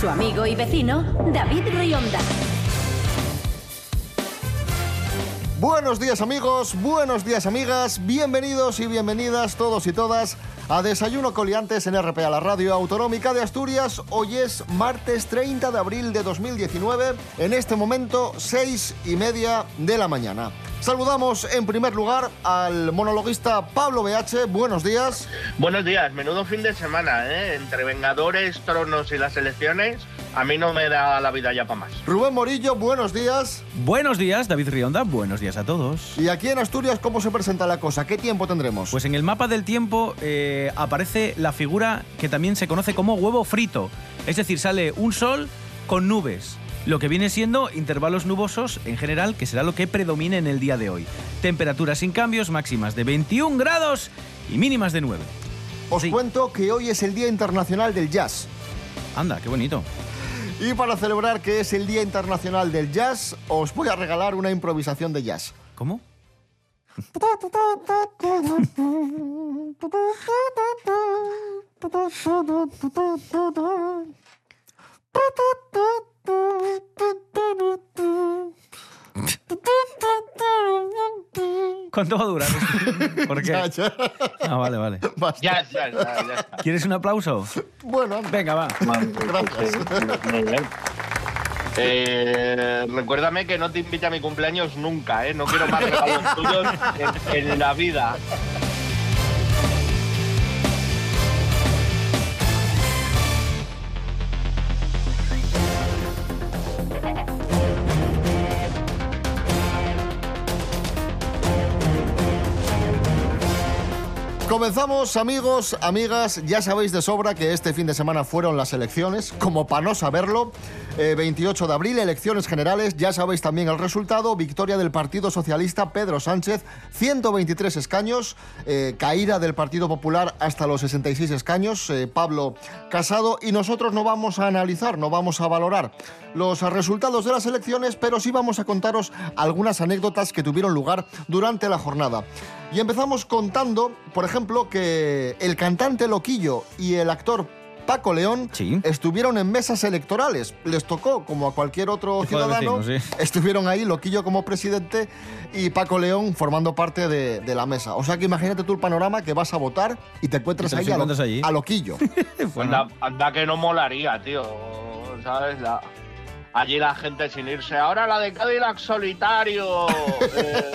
Su amigo y vecino, David Rionda. Buenos días amigos, buenos días amigas, bienvenidos y bienvenidas todos y todas a Desayuno Coliantes en RPA, la radio autonómica de Asturias. Hoy es martes 30 de abril de 2019, en este momento 6 y media de la mañana. Saludamos en primer lugar al monologuista Pablo BH. Buenos días. Buenos días, menudo fin de semana, ¿eh? Entre Vengadores, Tronos y las elecciones, a mí no me da la vida ya para más. Rubén Morillo, buenos días. Buenos días, David Rionda. Buenos días a todos. Y aquí en Asturias, ¿cómo se presenta la cosa? ¿Qué tiempo tendremos? Pues en el mapa del tiempo eh, aparece la figura que también se conoce como huevo frito. Es decir, sale un sol con nubes. Lo que viene siendo intervalos nubosos en general, que será lo que predomine en el día de hoy. Temperaturas sin cambios, máximas de 21 grados y mínimas de 9. Os sí. cuento que hoy es el Día Internacional del Jazz. Anda, qué bonito. Y para celebrar que es el Día Internacional del Jazz, os voy a regalar una improvisación de jazz. ¿Cómo? ¿Cuánto va a durar? ¿Por qué? Ya, ya. Ah, vale, vale. Ya, ya, ya, ya está. ¿Quieres un aplauso? Bueno, anda. Venga, va. Gracias. Eh, recuérdame que no te invite a mi cumpleaños nunca, ¿eh? No quiero más regalos tuyos en, en la vida. Comenzamos, amigos, amigas. Ya sabéis de sobra que este fin de semana fueron las elecciones, como para no saberlo. Eh, 28 de abril, elecciones generales. Ya sabéis también el resultado. Victoria del Partido Socialista Pedro Sánchez, 123 escaños. Eh, caída del Partido Popular hasta los 66 escaños. eh, Pablo Casado. Y nosotros no vamos a analizar, no vamos a valorar los resultados de las elecciones, pero sí vamos a contaros algunas anécdotas que tuvieron lugar durante la jornada. Y empezamos contando, por ejemplo, que el cantante Loquillo y el actor Paco León Sí. estuvieron en mesas electorales. Les tocó, como a cualquier otro ciudadano, vecino, sí. estuvieron ahí Loquillo como presidente y Paco León formando parte de, de la mesa. O sea que imagínate tú el panorama que vas a votar y te encuentras Y te los ahí, a, Lo- allí. a Loquillo. Bueno, Anda, anda que no molaría, tío. ¿Sabes? La- allí la gente sin irse. Ahora la de Cadillac solitario. Eh,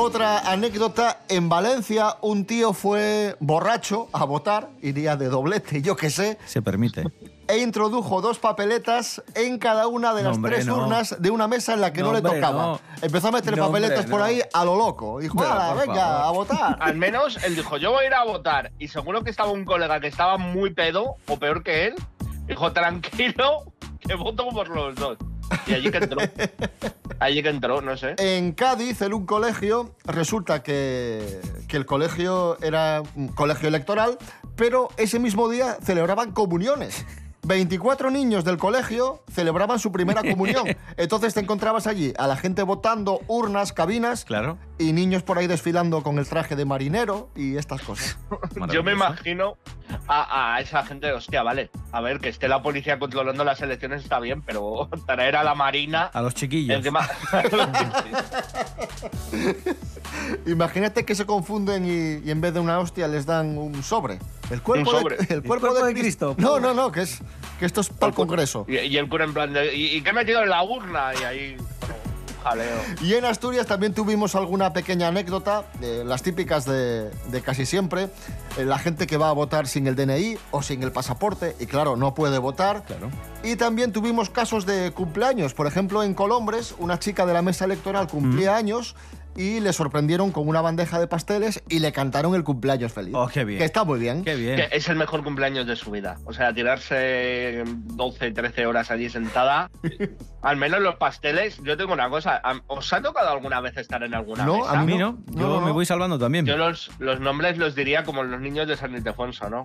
Otra anécdota, en Valencia un tío fue borracho a votar, iría de doblete, yo qué sé, se permite. e introdujo dos papeletas en cada una de No, las hombre, tres no. urnas de una mesa en la que no, No, le hombre, tocaba. no. Empezó a meter No, papeletas hombre, por no. ahí a lo loco. Dijo, Pero, "Hala, venga, favor". a votar. al menos él dijo, yo voy a ir a votar. Y seguro que estaba un colega que estaba muy pedo, o peor que él. Dijo, tranquilo, que voto por los dos. Y allí que entró. Allí que entró, no sé. En Cádiz, en un colegio, resulta que, que el colegio era un colegio electoral, pero ese mismo día celebraban comuniones. 24 niños del colegio celebraban su primera comunión. Entonces te encontrabas allí a la gente votando, urnas, cabinas Claro. y niños por ahí desfilando con el traje de marinero y estas cosas. Yo me imagino a, a esa gente, hostia, vale, a ver, que esté la policía controlando las elecciones está bien, pero traer a la marina A los chiquillos. encima... Imagínate que se confunden y, y en vez de una hostia les dan un sobre. El cuerpo, Un de- sobre. el cuerpo cuerpo de de Cristo. No, no, no, que, es, que esto es para el Congreso. y, y el cura en plan de, ¿y, y qué he metido en la urna? Y ahí, jaleo. Y en Asturias también tuvimos alguna pequeña anécdota, eh, las típicas de, de casi siempre. Eh, la gente que va a votar sin el DNI o sin el pasaporte y claro, no puede votar. Claro. Y también tuvimos casos de cumpleaños. Por ejemplo, en Colombres, una chica de la mesa electoral cumplía años y le sorprendieron con una bandeja de pasteles y le cantaron el cumpleaños feliz. Oh, qué bien. Que está muy bien. Qué bien. Que es el mejor cumpleaños de su vida. O sea, tirarse 12, 13 horas allí sentada. Al menos los pasteles. Yo tengo una cosa. ¿Os ha tocado alguna vez estar en alguna No, mesa? A mí no. no. No, Yo no, me no. voy salvando también. Yo los, los nombres los diría como los niños de San Ildefonso, ¿no?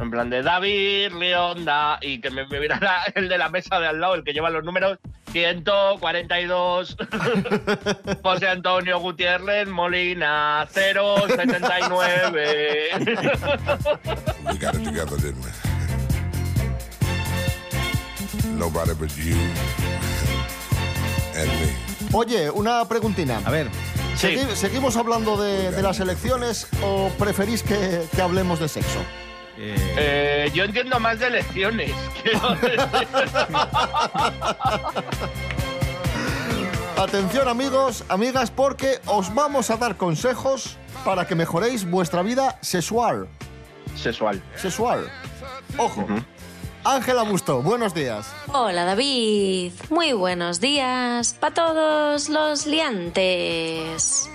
En plan de David, Leonda, y que me, me mirara el de la mesa de al lado, el que lleva los números 142, José Antonio Gutiérrez Molina, 079. We got it together, didn't we? Nobody but you and me. Oye, una preguntina. A ver, Sí. ¿Segui- ¿Seguimos hablando de, de las elecciones o preferís que, que hablemos de sexo? Eh, Eh, yo entiendo más de elecciones. Atención amigos, amigas, porque os vamos a dar consejos para que mejoréis vuestra vida sexual. Sexual. Sexual. Ojo. Ángela Busto, buenos días. Hola David, muy buenos días para todos los liantes.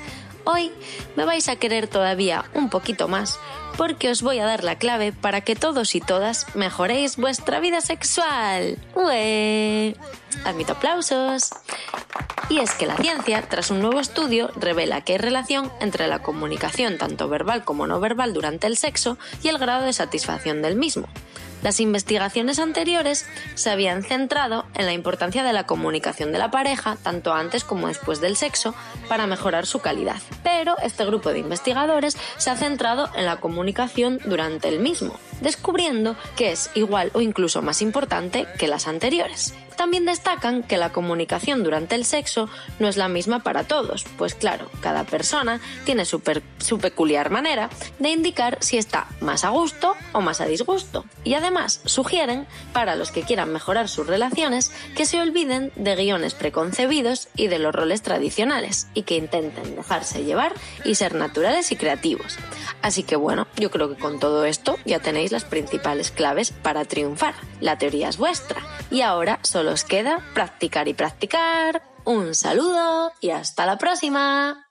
Hoy me vais a querer todavía un poquito más porque os voy a dar la clave para que todos y todas mejoréis vuestra vida sexual. ¡Ue! Admito aplausos. Y es que la ciencia, tras un nuevo estudio, revela que hay relación entre la comunicación tanto verbal como no verbal durante el sexo y el grado de satisfacción del mismo. Las investigaciones anteriores se habían centrado en la importancia de la comunicación de la pareja, tanto antes como después del sexo, para mejorar su calidad. Pero este grupo de investigadores se ha centrado en la comunicación durante el mismo, descubriendo que es igual o incluso más importante que las anteriores. También destacan que la comunicación durante el sexo no es la misma para todos, pues claro, cada persona tiene su, per- peculiar manera de indicar si está más a gusto o más a disgusto. Y además sugieren, para los que quieran mejorar sus relaciones, que se olviden de guiones preconcebidos y de los roles tradicionales, y que intenten dejarse llevar y ser naturales y creativos. Así que bueno, yo creo que con todo esto ya tenéis las principales claves para triunfar. La teoría es vuestra. Y ahora solo os queda practicar y practicar. Un saludo y hasta la próxima.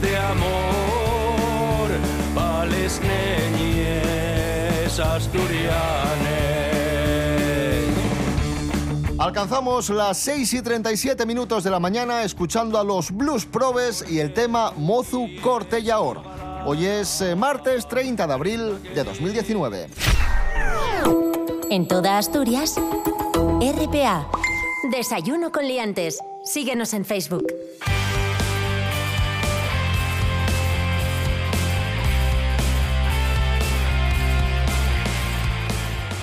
De amor pales neñes asturianes. Alcanzamos las 6 y 37 minutos de la mañana escuchando a los Blues Probes y el tema Mozu Cortellaor. Hoy es eh, martes 30 de abril de 2019. En toda Asturias, RPA. Desayuno con liantes. Síguenos en Facebook.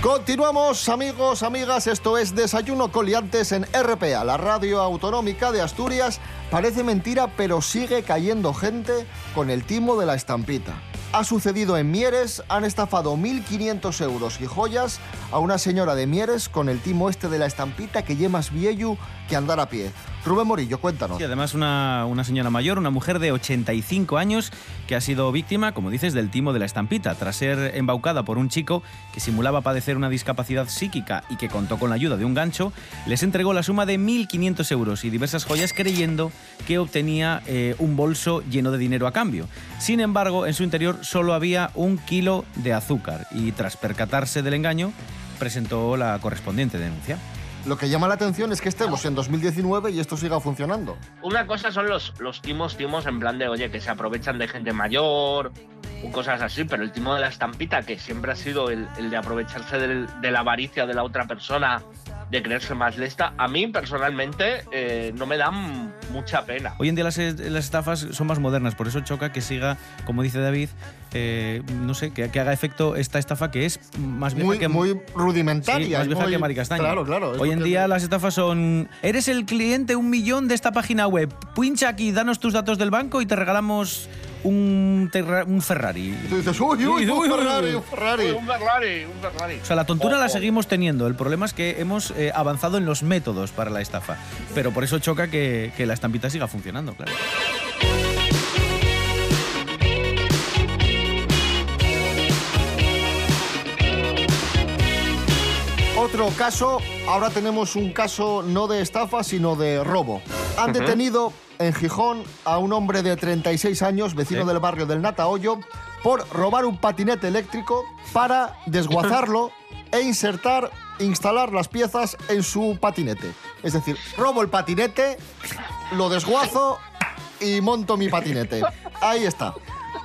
Continuamos, amigos, amigas. Esto es Desayuno Coliantes en RPA, la radio autonómica de Asturias. Parece mentira, pero sigue cayendo gente con el timo de la estampita. Ha sucedido en Mieres, han estafado 1.500 euros y joyas a una señora de Mieres con el timo este de la estampita que lleva más viejo que andar a pie. Rubén Morillo, cuéntanos. Y además una, una señora mayor, una mujer de 85 años, que ha sido víctima, como dices, del timo de la estampita, tras ser embaucada por un chico que simulaba padecer una discapacidad psíquica y que contó con la ayuda de un gancho, les entregó la suma de 1.500 euros y diversas joyas creyendo que obtenía eh, un bolso lleno de dinero a cambio. Sin embargo, en su interior solo había un kilo de azúcar y tras percatarse del engaño, presentó la correspondiente denuncia. Lo que llama la atención es que estemos en 2019 y esto siga funcionando. Una cosa son los, los timos, timos en plan de, oye, que se aprovechan de gente mayor o cosas así, pero el timo de la estampita, que siempre ha sido el, el de aprovecharse del- de la avaricia de la otra persona, de creerse más lista, a mí personalmente eh, no me dan mucha pena. Hoy en día las, las estafas son más modernas, por eso choca que siga, como dice David, eh, no sé, que, que haga efecto esta estafa que es más vieja Muy, que muy rudimentaria. Sí, más vieja muy- que Maricastaña. Claro, claro. Hoy en que- día las estafas son. Eres el cliente un millón de esta página web. Pincha aquí, danos tus datos del banco y te regalamos un, terra- un Ferrari. Y tú dices, uy, uy, Uy, un uy, Ferrari, uy. un Ferrari. Un Ferrari, un Ferrari. O sea, la tontura la seguimos teniendo. El problema es que hemos eh, avanzado en los métodos para la estafa. Pero por eso choca que, que la estampita siga funcionando, claro. Otro caso, ahora tenemos un caso no de estafa, sino de robo. Han detenido en Gijón a un hombre de 36 años, vecino Sí. del barrio del Natahoyo, por robar un patinete eléctrico para desguazarlo e insertar, instalar las piezas en su patinete. Es decir, robo el patinete, lo desguazo y monto mi patinete. Ahí está.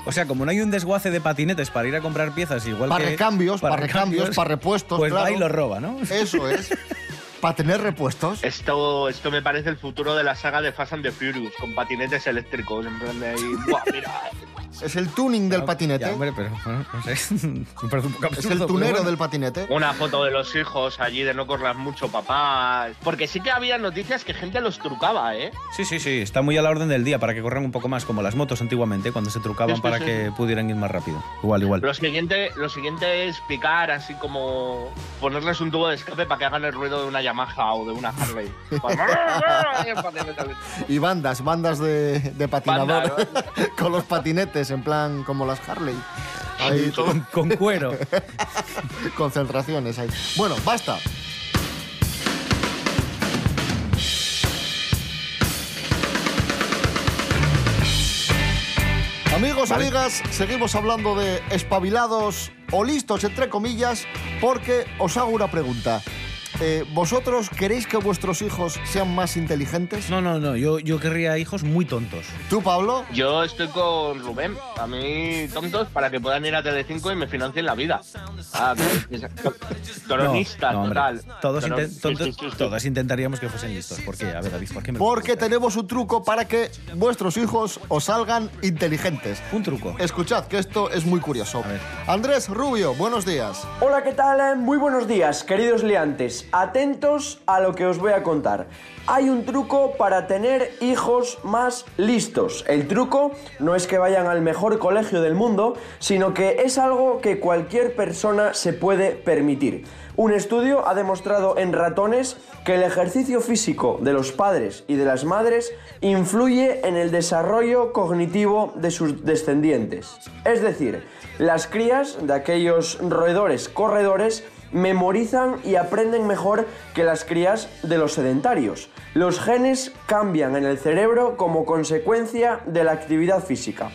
O sea, como no hay un desguace de patinetes para ir a comprar piezas, igual Para que. recambios, para recambios, para repuestos, Pues va claro. y lo roba, ¿no? Eso es. Para tener repuestos. Esto, esto me parece el futuro de la saga de Fast and the Furious, con patinetes eléctricos, en. Es el tuning del patinete. Ya, hombre, pero bueno, no sé. Me parece un poco Es el tunero bueno. del patinete. Una foto de los hijos allí de no corras mucho, papá. Porque sí que había noticias que gente los trucaba, ¿eh? Sí, sí, sí, está muy a la orden del día para que corran un poco más, como las motos antiguamente, cuando se trucaban Sí, para sí. que pudieran ir más rápido. Igual, igual. Lo siguiente, lo siguiente es picar, así como ponerles un tubo de escape para que hagan el ruido de una Yamaha o de una Harley. Y bandas, bandas de, de patinador Banda, con los patinetes, en plan como las Harley. Ahí Con, con cuero. concentraciones ahí. Bueno, basta. Amigos, Vale. amigas, seguimos hablando de espabilados o listos, entre comillas, porque os hago una pregunta. Eh, ¿Vosotros queréis que vuestros hijos sean más inteligentes? No, no, no, yo, yo querría hijos muy tontos. ¿Tú, Pablo? Yo estoy con Rubén. A mí, tontos, para que puedan ir a Telecinco y me financien la vida. Ah, Coronistas, No, no, total. Todos, Pero- inten- sí, tontos- sí, sí, sí. todas intentaríamos que fuesen listos. ¿Por qué? A ver, David, ¿por qué me Porque tenemos un truco para que vuestros hijos os salgan inteligentes. Un truco. Escuchad, que esto es muy curioso. A ver. Andrés Rubio, buenos días. Hola, ¿qué tal? Muy buenos días, queridos liantes. Atentos a lo que os voy a contar. Hay un truco para tener hijos más listos. El truco no es que vayan al mejor colegio del mundo, sino que es algo que cualquier persona se puede permitir. Un estudio ha demostrado en ratones que el ejercicio físico de los padres y de las madres influye en el desarrollo cognitivo de sus descendientes. Es decir, las crías de aquellos roedores corredores memorizan y aprenden mejor que las crías de los sedentarios. Los genes cambian en el cerebro como consecuencia de la actividad física.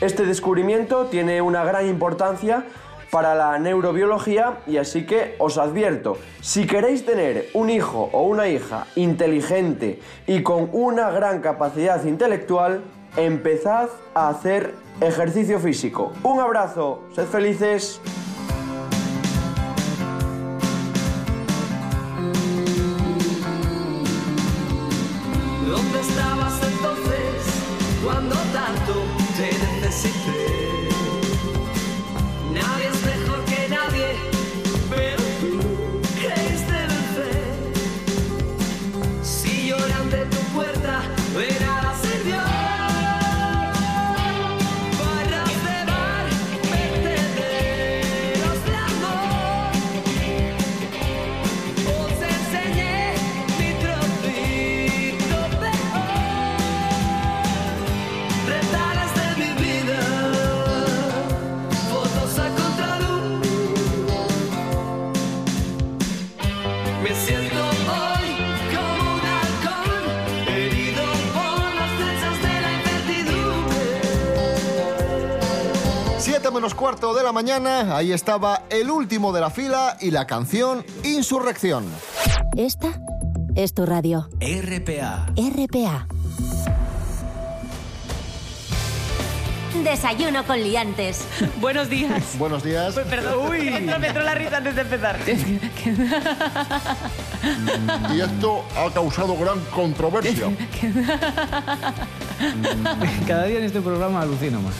Este descubrimiento tiene una gran importancia para la neurobiología y así que os advierto, si queréis tener un hijo o una hija inteligente y con una gran capacidad intelectual, empezad a hacer ejercicio físico. Un abrazo, sed felices. La mañana, ahí estaba el último de la fila y la canción Insurrección. Esta es tu radio. RPA. RPA. Desayuno con liantes. Buenos días. Buenos días. Perdón, Uy. me entró, me entró la risa antes de empezar. Y esto ha causado gran controversia. Cada día en este programa alucino más.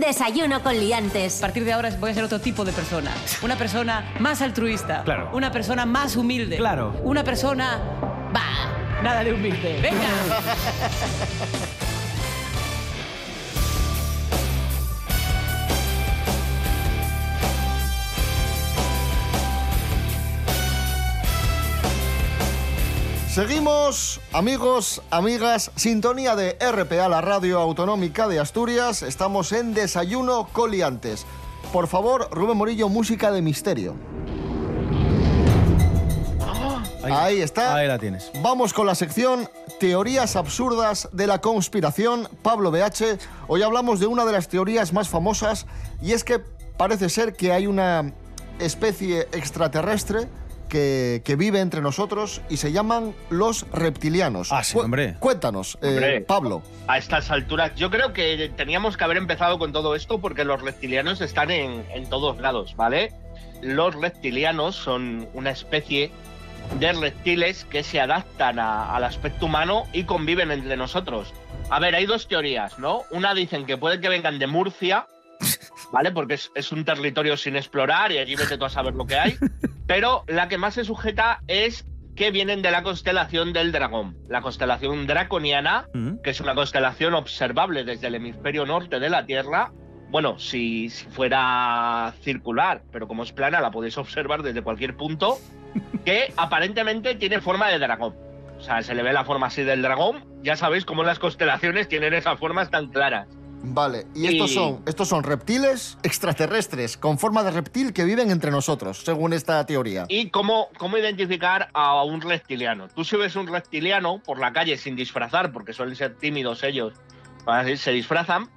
Desayuno con liantes. A partir de ahora voy a ser otro tipo de persona. Una persona más altruista. Claro. Una persona más humilde. Claro. Una persona... Bah, nada de humilde. Venga. Seguimos, amigos, amigas, sintonía de RPA, la radio autonómica de Asturias. Estamos en Desayuno Coliantes. Por favor, Rubén Morillo, música de misterio. Ahí está. Ahí la tienes. Vamos con la sección Teorías absurdas de la conspiración. Pablo BH, hoy hablamos de una de las teorías más famosas y es que parece ser que hay una especie extraterrestre que, que vive entre nosotros y se llaman los reptilianos. Ah, sí, Cu- hombre. Cuéntanos, eh, Hombre. Pablo. A estas alturas, yo creo que teníamos que haber empezado con todo esto porque los reptilianos están en, en todos lados, ¿vale? Los reptilianos son una especie de reptiles que se adaptan a- al aspecto humano y conviven entre nosotros. A ver, hay dos teorías, ¿no? Una dicen que puede que vengan de Murcia, ¿vale? Porque es, es un territorio sin explorar y allí vete tú a saber lo que hay. Pero la que más se sujeta es que vienen de la constelación del dragón, la constelación draconiana, Mm. que es una constelación observable desde el hemisferio norte de la Tierra. Bueno, si, si fuera circular, pero como es plana, la podéis observar desde cualquier punto, que aparentemente tiene forma de dragón. O sea, se le ve la forma así del dragón. Ya sabéis cómo las constelaciones tienen esas formas tan claras. Vale, y estos Y- son, estos son reptiles extraterrestres con forma de reptil que viven entre nosotros, según esta teoría. ¿Y cómo, cómo identificar a un reptiliano? Tú si ves un reptiliano por la calle sin disfrazar, porque suelen ser tímidos ellos, se disfrazan,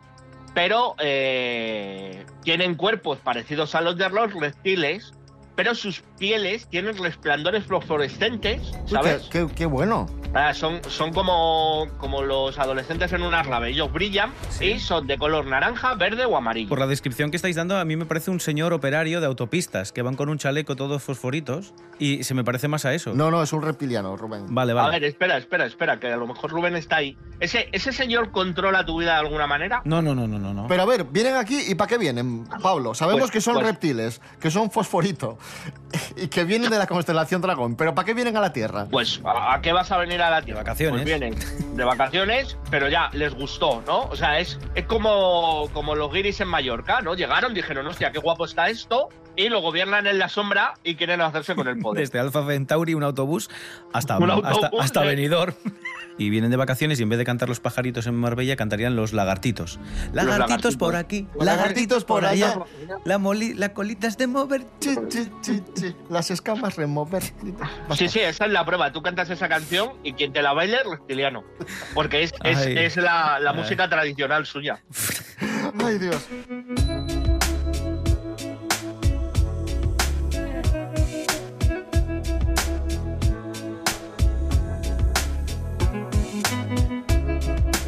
pero eh, tienen cuerpos parecidos a los de los reptiles, pero sus pieles tienen resplandores fluorescentes, Uy, ¿sabes? qué, qué- qué bueno. Ah, son, son como, como los adolescentes en una rave. Ellos brillan y son de color naranja, verde o amarillo. Por la descripción que estáis dando, a mí me parece un señor operario de autopistas que van con un chaleco todos fosforitos y se me parece más a eso. No, no, es un reptiliano, Rubén. Vale, A vale. ver, espera, espera, espera, que a lo mejor Rubén está ahí. ¿Ese, ese señor controla tu vida de alguna manera? No, no, no, no, no. no. Pero a ver, vienen aquí y ¿para qué vienen, Pablo? Sabemos Pues- que son pues- reptiles, que son fosforito y que vienen de la constelación dragón, pero ¿para qué vienen a la Tierra? Pues, ¿a qué vas a venir a la Tierra? De vacaciones. Pues vienen de vacaciones, pero ya les gustó, ¿no? O sea, es, es como, como los guiris en Mallorca, ¿no? Llegaron, dijeron, hostia, qué guapo está esto, y lo gobiernan en la sombra y quieren hacerse con el poder. Desde Alfa Centauri, un autobús, hasta, Un hasta, autobús, hasta eh. Benidorm. Y vienen de vacaciones y en vez de cantar los pajaritos en Marbella, cantarían los lagartitos. Lagartitos, lagartitos. por aquí, Lagartitos por allá. La, moli, la colita es de mover. Chi, chi, chi, chi. Las escamas remover. Sí, sí, esa es la prueba. Tú cantas esa canción y quien te la baile es reptiliano. Porque es, es, Ay. es la, música tradicional suya. Ay, Dios.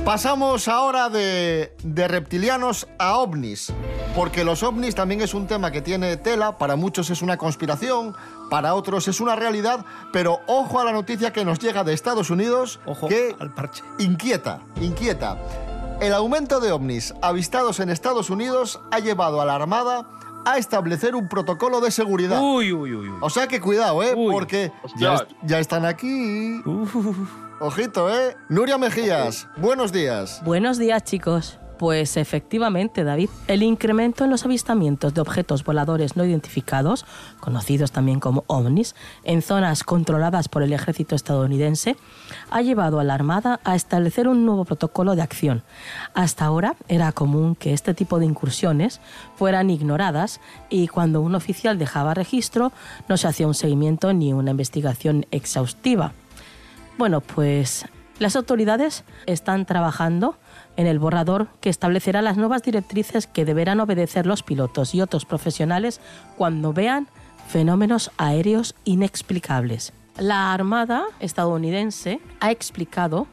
Pasamos ahora de, de reptilianos a ovnis, porque los ovnis también es un tema que tiene tela, para muchos es una conspiración, para otros es una realidad, pero ojo a la noticia que nos llega de Estados Unidos, Ojo que al parche. inquieta, inquieta. El aumento de ovnis avistados en Estados Unidos ha llevado a la Armada a establecer un protocolo de seguridad. Uy, uy, uy, uy. O sea que cuidado, ¿eh? Uy. Porque ya, est- ya están aquí. Ojito, ¿eh? Nuria Mejías, buenos días. Buenos días, chicos. Pues efectivamente, David, el incremento en los avistamientos de objetos voladores no identificados, conocidos también como ovnis, en zonas controladas por el ejército estadounidense, ha llevado a la Armada a establecer un nuevo protocolo de acción. Hasta ahora era común que este tipo de incursiones fueran ignoradas y cuando un oficial dejaba registro no se hacía un seguimiento ni una investigación exhaustiva. Bueno, pues las autoridades están trabajando en el borrador que establecerá las nuevas directrices que deberán obedecer los pilotos y otros profesionales cuando vean fenómenos aéreos inexplicables. La Armada estadounidense ha explicado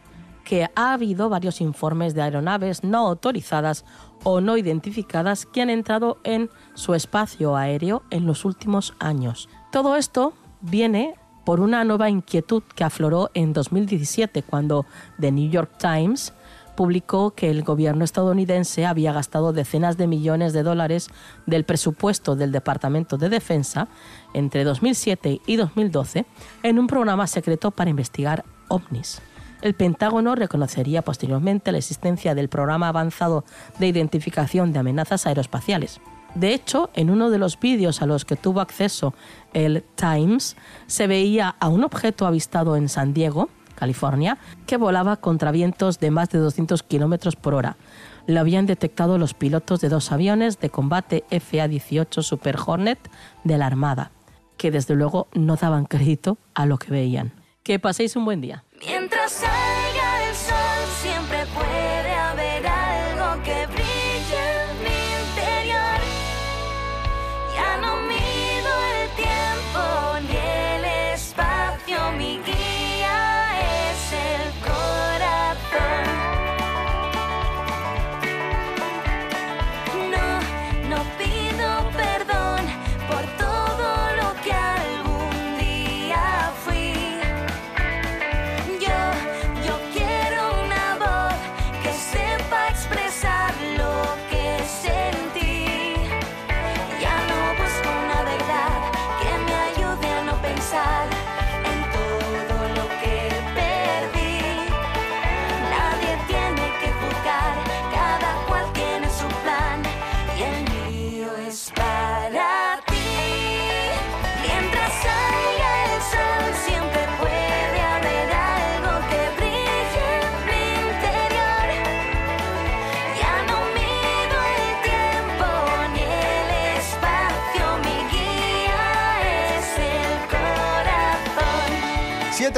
que ha habido varios informes de aeronaves no autorizadas o no identificadas que han entrado en su espacio aéreo en los últimos años. Todo esto viene por una nueva inquietud que afloró en 2017 cuando The New York Times publicó que el gobierno estadounidense había gastado decenas de millones de dólares del presupuesto del Departamento de Defensa entre 2007 y 2012 en un programa secreto para investigar ovnis. El Pentágono reconocería posteriormente la existencia del programa avanzado de identificación de amenazas aeroespaciales. De hecho, en uno de los vídeos a los que tuvo acceso el Times, se veía a un objeto avistado en San Diego, California, que volaba contra vientos de más de 200 kilómetros por hora. Lo habían detectado los pilotos de dos aviones de combate FA-18 Super Hornet de la Armada, que desde luego no daban crédito a lo que veían. Que paséis un buen día. Mientras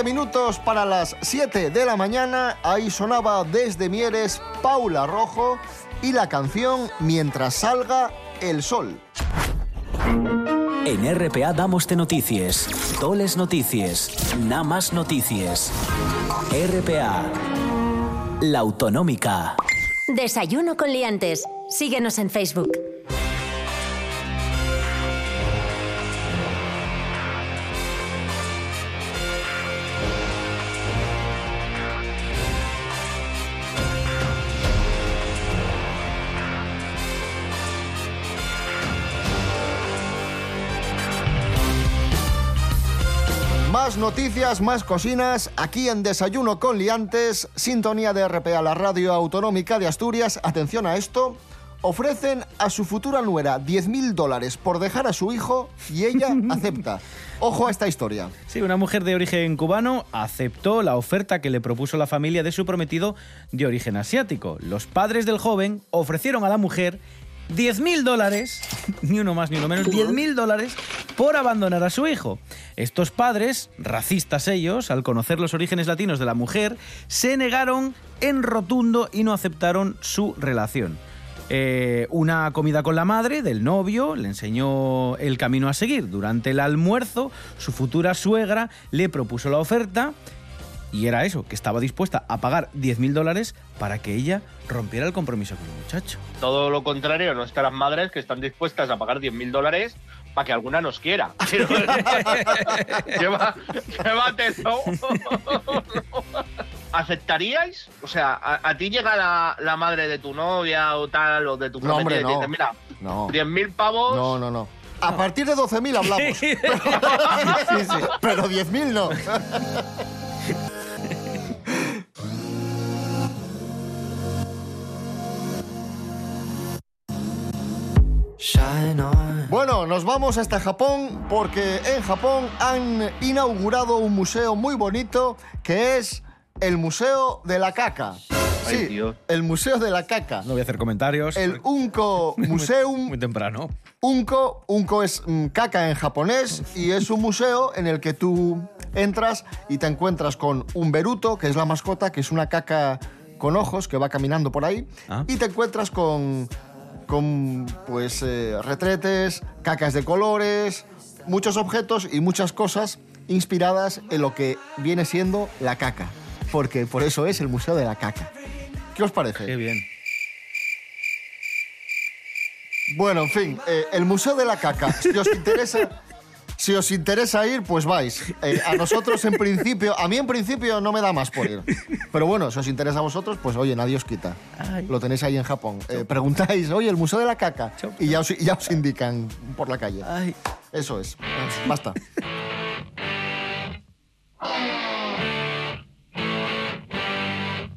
minutos para las 7 de la mañana. Ahí sonaba desde Mieres Paula Rojo y la canción Mientras salga el sol. En RPA damoste noticias, toles noticias, nada más noticias. RPA, la autonómica. Desayuno con liantes. Síguenos en Facebook. Noticias, más cocinas, aquí en Desayuno con Liantes, sintonía de RPA, la radio autonómica de Asturias. Atención a esto. Ofrecen a su futura nuera 10.000 dólares por dejar a su hijo y ella acepta. Ojo a esta historia. Sí, una mujer de origen cubano aceptó la oferta que le propuso la familia de su prometido de origen asiático. Los padres del joven ofrecieron a la mujer 10.000 dólares, ni uno más ni uno menos, 10.000 dólares por abandonar a su hijo. Estos padres, racistas ellos, al conocer los orígenes latinos de la mujer, se negaron en rotundo y no aceptaron su relación. Eh, una comida con la madre del novio le enseñó el camino a seguir. Durante el almuerzo, su futura suegra le propuso la oferta y era eso, que estaba dispuesta a pagar 10.000 dólares para que ella rompiera el compromiso con el muchacho. Todo lo contrario, nuestras madres que están dispuestas a pagar 10.000 dólares para que alguna nos quiera. Lleva- Llévatelo. ¿Aceptaríais? O sea, a, a ti llega la, la madre de tu novia o tal, o de tu No, hombre, prometida y te no. dice, mira, No. 10.000 pavos. No, no, no. A partir de 12.000 hablamos. Sí. Sí, sí, Pero 10.000 no. Bueno, nos vamos hasta Japón porque en Japón han inaugurado un museo muy bonito que es el Museo de la Caca. Ay, Sí, Dios. el Museo de la Caca. No voy a hacer comentarios. El Unko Museum Muy temprano. Unko, Unko es mm, caca en japonés y es un museo en el que tú entras y te encuentras con un beruto, que es la mascota, que es una caca con ojos que va caminando por ahí, Ah. y te encuentras con, con pues, eh, retretes, cacas de colores, muchos objetos y muchas cosas inspiradas en lo que viene siendo la caca. Porque por eso es el Museo de la Caca. ¿Qué os parece? Qué bien. Bueno, en fin, eh, el Museo de la Caca. Si os interesa, si os interesa ir, pues vais. Eh, a nosotros en principio, a mí en principio no me da más por ir. Pero bueno, si os interesa a vosotros, pues oye, nadie os quita. Lo tenéis ahí en Japón. Eh, preguntáis, oye, el Museo de la Caca. Y ya os, ya os indican por la calle. Eso es. Basta.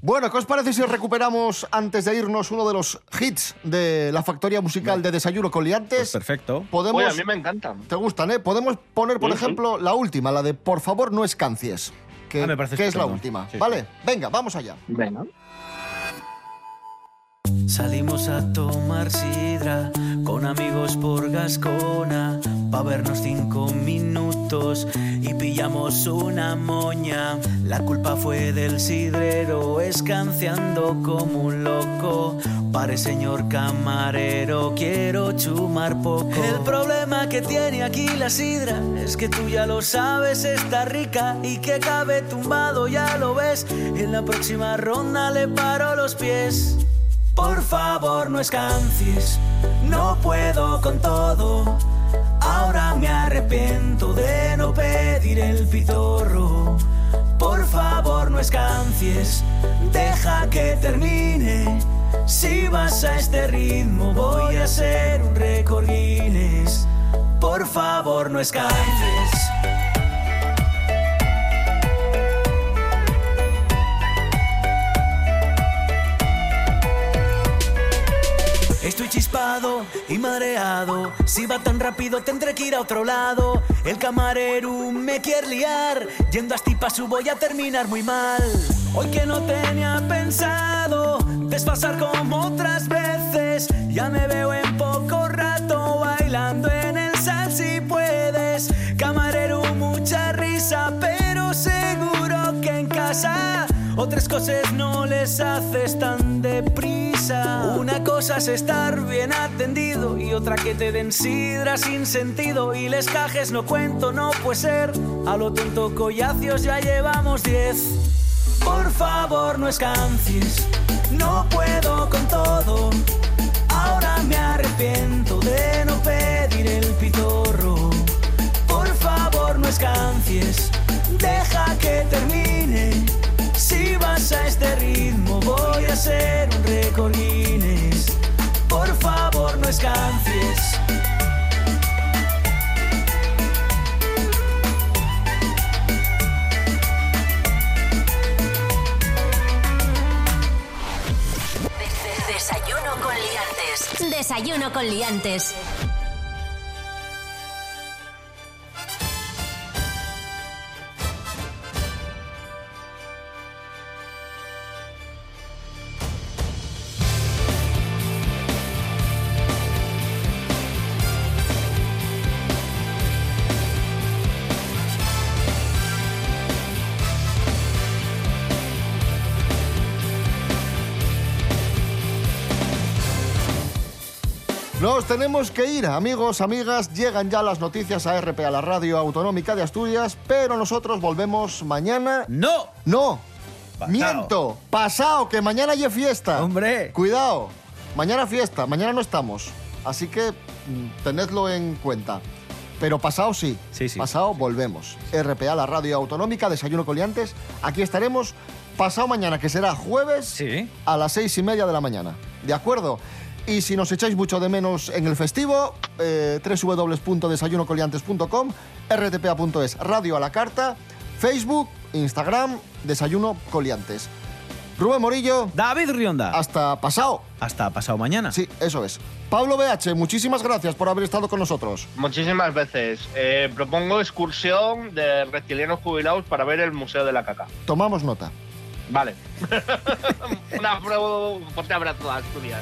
Bueno, ¿qué os parece si recuperamos antes de irnos uno de los hits de la factoría musical de Desayuno con Liantes? Pues perfecto. Podemos, Oye, a mí me encantan. ¿Te gustan, eh? Podemos poner, por Sí, sí. ejemplo, la última, la de Por favor no escancies. Que, Ah, me parece que es la última. Sí. ¿Vale? Venga, vamos allá. Venga. Salimos a tomar sidra con amigos por Gascona pa vernos cinco minutos y pillamos una moña. La culpa fue del sidrero escanciando como un loco. Pare señor camarero, quiero chumar poco. El problema que tiene aquí la sidra es que tú ya lo sabes, está rica y que cabe tumbado, ya lo ves. En la próxima ronda le paro los pies. Por favor, no escancies, no puedo con todo. Ahora me arrepiento de no pedir el pitorro. Por favor, no escancies, deja que termine. Si vas a este ritmo, voy a hacer un récord Guinness. Por favor, no escancies. Estoy chispado y mareado. Si va tan rápido tendré que ir a otro lado. El camarero me quiere liar. Yendo a Stipasu voy a terminar muy mal. Hoy que no tenía pensado desfasar como otras veces. Ya me veo en poco rato bailando en el sal si puedes. Camarero, mucha risa, pero seguro que en casa otras cosas no les haces tan deprisa. Una cosa es estar bien atendido y otra que te den sidra sin sentido y les cajes no cuento, no puede ser. A lo tonto collacios ya llevamos diez. Por favor no escancies, no puedo con todo. Ahora me arrepiento de no pedir el pitorro. Por favor no escancies, deja que termine. A este ritmo voy a hacer un récord. Por favor no escancies. Desayuno con liantes. Desayuno con liantes. Nos tenemos que ir, amigos, amigas. Llegan ya las noticias a RPA, la radio autonómica de Asturias, pero nosotros volvemos mañana. ¡No! ¡No! ¡Miento! ¡Pasado! ¡Que mañana hay fiesta! ¡Hombre! Cuidado. Mañana fiesta, mañana no estamos. Así que mm, tenedlo en cuenta. Pero pasado sí. Sí, sí. Pasado volvemos. RPA, la radio autonómica, desayuno coliantes. Aquí estaremos pasado mañana, que será jueves a las seis y media de la mañana. ¿De acuerdo? Y si nos echáis mucho de menos en el festivo, eh, www.desayunocoliantes.com, rtpa.es, radio a la carta, Facebook, Instagram, Desayuno Coliantes. Rubén Morillo. David Rionda. Hasta pasado. Hasta pasado mañana. Sí, eso es. Pablo BH, muchísimas gracias por haber estado con nosotros. Muchísimas veces. Eh, propongo excursión de reptilianos jubilados para ver el Museo de la Caca. Tomamos nota. Vale. Un fuerte abrazo a Asturias.